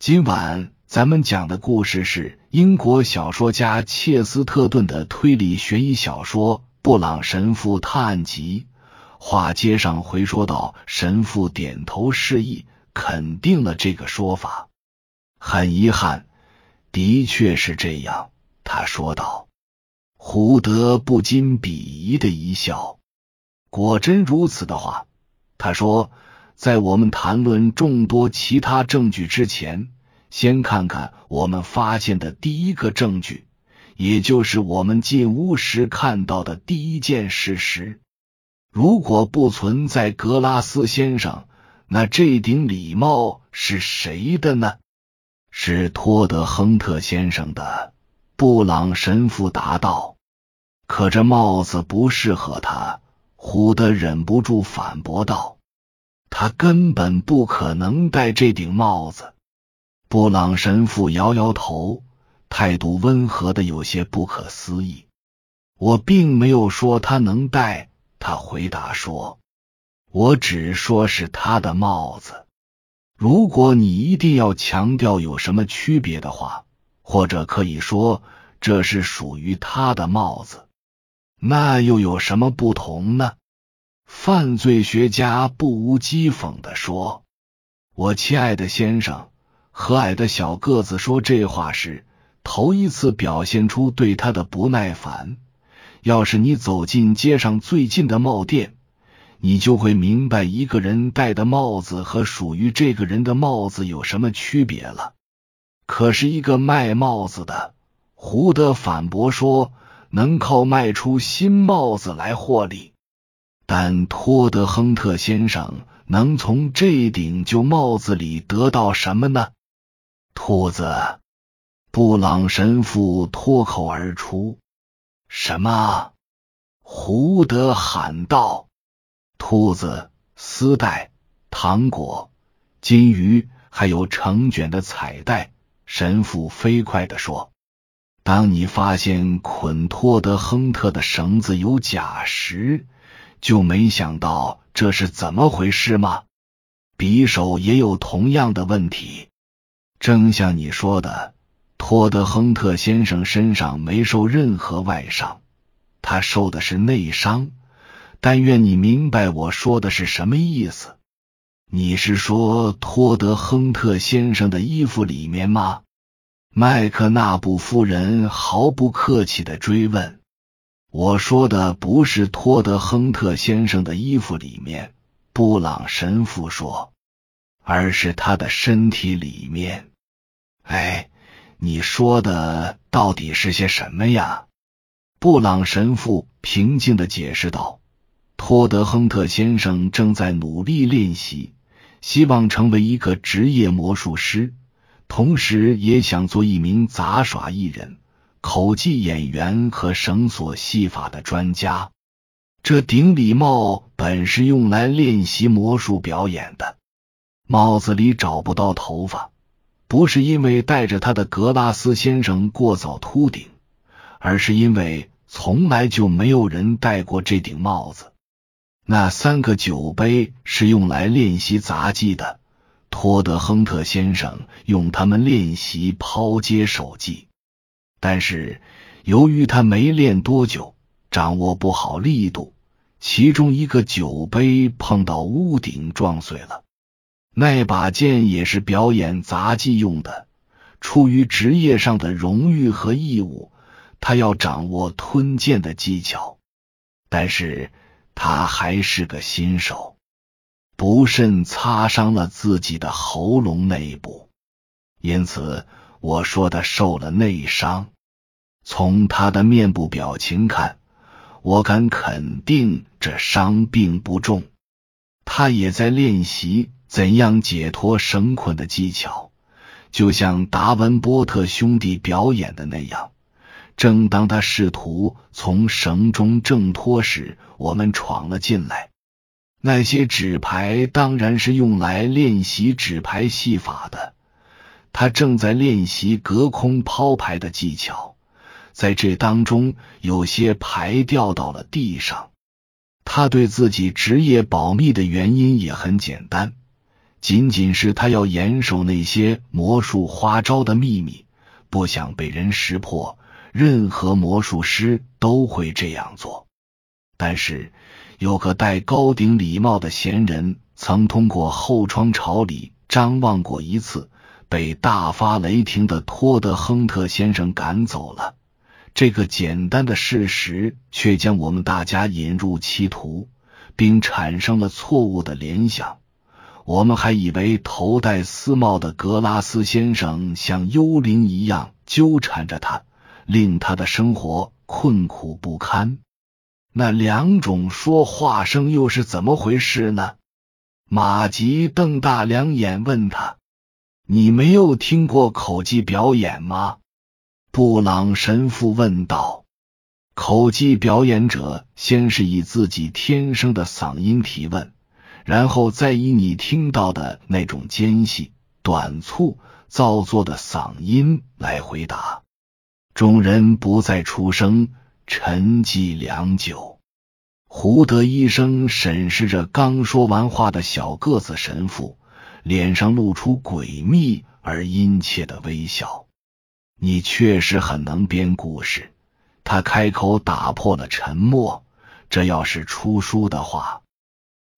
今晚咱们讲的故事是英国小说家切斯特顿的推理悬疑小说《布朗神父探案集》。话接上回说到，神父点头示意，肯定了这个说法。很遗憾，的确是这样。他说道。胡德不禁鄙夷的一笑。果真如此的话，他说，在我们谈论众多其他证据之前，先看看我们发现的第一个证据，也就是我们进屋时看到的第一件事实。如果不存在格拉斯先生，那这顶礼帽是谁的呢？是托德亨特先生的。布朗神父答道：“可这帽子不适合他。”胡德忍不住反驳道：“他根本不可能戴这顶帽子。”布朗神父摇摇头，态度温和的有些不可思议。“我并没有说他能戴。”他回答说，“我只说是他的帽子。如果你一定要强调有什么区别的话。”或者可以说，这是属于他的帽子。那又有什么不同呢？犯罪学家不无讥讽的说：“我亲爱的先生，和蔼的小个子说这话时，头一次表现出对他的不耐烦。要是你走进街上最近的帽店，你就会明白一个人戴的帽子和属于这个人的帽子有什么区别了。”可是，一个卖帽子的胡德反驳说，能靠卖出新帽子来获利。但托德亨特先生能从这顶旧帽子里得到什么呢？兔子，布朗神父脱口而出：“什么？”胡德喊道：“兔子、丝带、糖果、金鱼，还有成卷的彩带。”神父飞快地说：“当你发现捆托德亨特的绳子有假时，就没想到这是怎么回事吗？匕首也有同样的问题。正像你说的，托德亨特先生身上没受任何外伤，他受的是内伤。但愿你明白我说的是什么意思。”你是说托德亨特先生的衣服里面吗？麦克纳布夫人毫不客气的追问。我说的不是托德亨特先生的衣服里面，布朗神父说，而是他的身体里面。哎，你说的到底是些什么呀？布朗神父平静的解释道：“托德亨特先生正在努力练习。”希望成为一个职业魔术师，同时也想做一名杂耍艺人、口技演员和绳索戏法的专家。这顶礼帽本是用来练习魔术表演的。帽子里找不到头发，不是因为戴着他的格拉斯先生过早秃顶，而是因为从来就没有人戴过这顶帽子。那三个酒杯是用来练习杂技的，托德亨特先生用它们练习抛接手技，但是由于他没练多久，掌握不好力度，其中一个酒杯碰到屋顶撞碎了。那把剑也是表演杂技用的，出于职业上的荣誉和义务，他要掌握吞剑的技巧，但是。他还是个新手，不慎擦伤了自己的喉咙内部，因此我说他受了内伤。从他的面部表情看，我敢肯定这伤并不重。他也在练习怎样解脱绳捆的技巧，就像达文波特兄弟表演的那样。正当他试图从绳中挣脱时，我们闯了进来。那些纸牌当然是用来练习纸牌戏法的。他正在练习隔空抛牌的技巧，在这当中，有些牌掉到了地上。他对自己职业保密的原因也很简单，仅仅是他要严守那些魔术花招的秘密，不想被人识破。任何魔术师都会这样做。但是，有个戴高顶礼帽的闲人曾通过后窗朝里张望过一次，被大发雷霆的托德亨特先生赶走了。这个简单的事实却将我们大家引入歧途，并产生了错误的联想。我们还以为头戴丝帽的格拉斯先生像幽灵一样纠缠着他，令他的生活困苦不堪。那两种说话声又是怎么回事呢？马吉瞪大两眼问他：“你没有听过口技表演吗？”布朗神父问道：“口技表演者先是以自己天生的嗓音提问，然后再以你听到的那种尖细、短促、造作的嗓音来回答。”众人不再出声，沉寂良久。胡德医生审视着刚说完话的小个子神父，脸上露出诡秘而殷切的微笑。你确实很能编故事，他开口打破了沉默。这要是出书的话，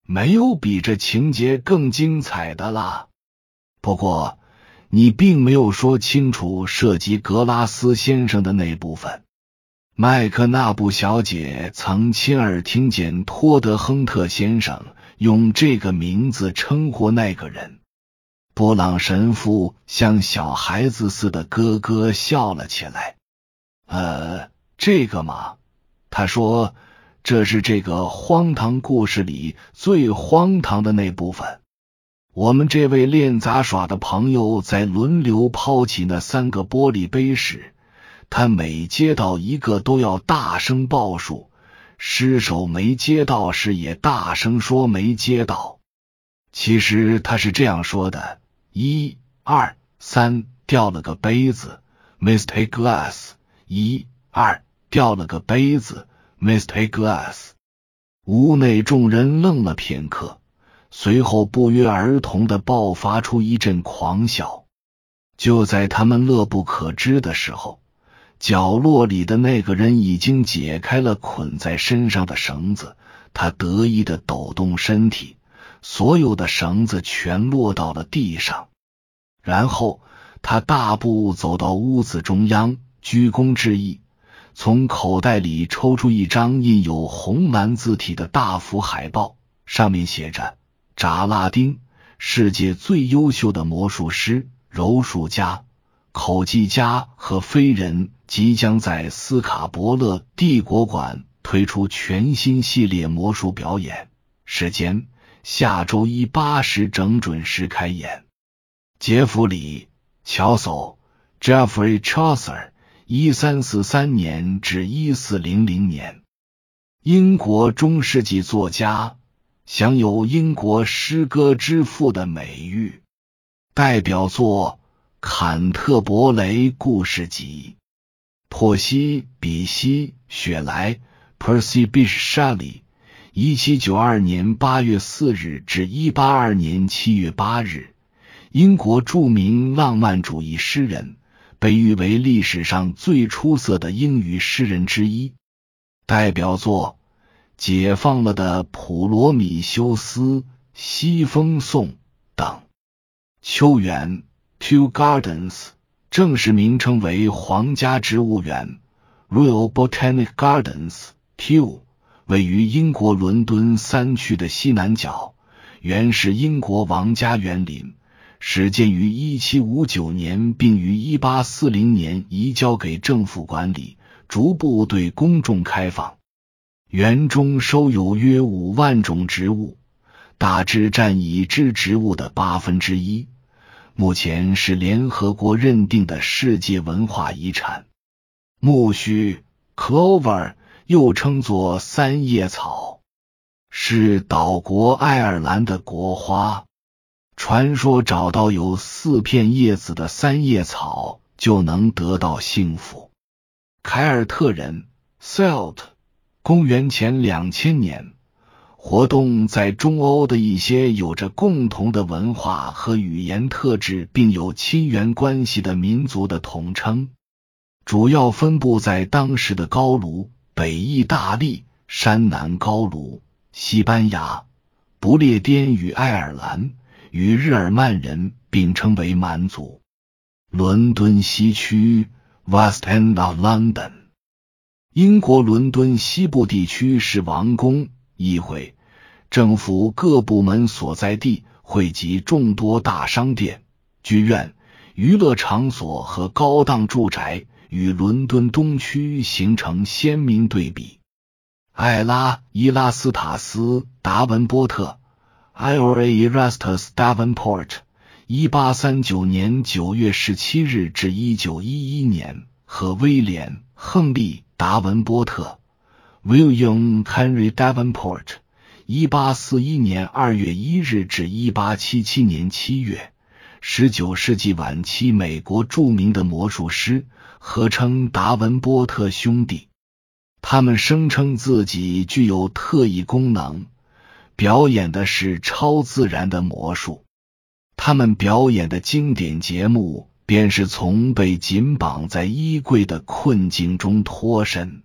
没有比这情节更精彩的了。不过，你并没有说清楚涉及格拉斯先生的那部分。麦克纳布小姐曾亲耳听见托德亨特先生用这个名字称呼那个人。布朗神父像小孩子似的咯咯笑了起来。呃，这个嘛，他说这是这个荒唐故事里最荒唐的那部分。我们这位练杂耍的朋友在轮流抛起那三个玻璃杯时，他每接到一个都要大声报数，失手没接到时也大声说没接到。其实他是这样说的。一二三，掉了个杯子，mistake glass。一二，掉了个杯子，mistake glass。屋内众人愣了片刻，随后不约而同的爆发出一阵狂笑。就在他们乐不可支的时候，角落里的那个人已经解开了捆在身上的绳子，他得意的抖动身体。所有的绳子全落到了地上，然后他大步走到屋子中央，鞠躬致意，从口袋里抽出一张印有红蓝字体的大幅海报，上面写着：“扎拉丁，世界最优秀的魔术师、柔术家、口技家和飞人，即将在斯卡伯勒帝国馆推出全新系列魔术表演，时间。”下周一八时整准时开演。杰弗里·乔叟 （Jeffrey Chaucer，一三四三年至一四零零年），英国中世纪作家，享有“英国诗歌之父”的美誉。代表作《坎特伯雷故事集》，珀西比西雪莱 （Percy Bysshe Shelley）。一七九二年八月四日至一八二年七月八日，英国著名浪漫主义诗人，被誉为历史上最出色的英语诗人之一。代表作《解放了的普罗米修斯》《西风颂》等。秋园 （Two Gardens） 正式名称为皇家植物园 （Royal Botanic Gardens），Two。位于英国伦敦三区的西南角，原是英国王家园林，始建于一七五九年，并于一八四零年移交给政府管理，逐步对公众开放。园中收有约五万种植物，大致占已知植物的八分之一，目前是联合国认定的世界文化遗产。苜蓿 （Clover）。又称作三叶草，是岛国爱尔兰的国花。传说找到有四片叶子的三叶草就能得到幸福。凯尔特人 （Celt），公元前两千年，活动在中欧的一些有着共同的文化和语言特质，并有亲缘关系的民族的统称，主要分布在当时的高卢、北意大利、山南高卢、西班牙、不列颠与爱尔兰，与日耳曼人并称为蛮族。伦敦西区 （West End of London），英国伦敦西部地区是王宫。议会、政府各部门所在地，汇集众多大商店、剧院、娱乐场所和高档住宅，与伦敦东区形成鲜明对比。艾拉·伊拉斯塔斯·达文波特 （Ira Erastus Davenport，一八三九年九月十七日至一九一一年）和威廉·亨利·达文波特。William Henry Davenport，一八四一年二月一日至一八七七年七月，十九世纪晚期美国著名的魔术师，合称达文波特兄弟。他们声称自己具有特异功能，表演的是超自然的魔术。他们表演的经典节目，便是从被紧绑在衣柜的困境中脱身。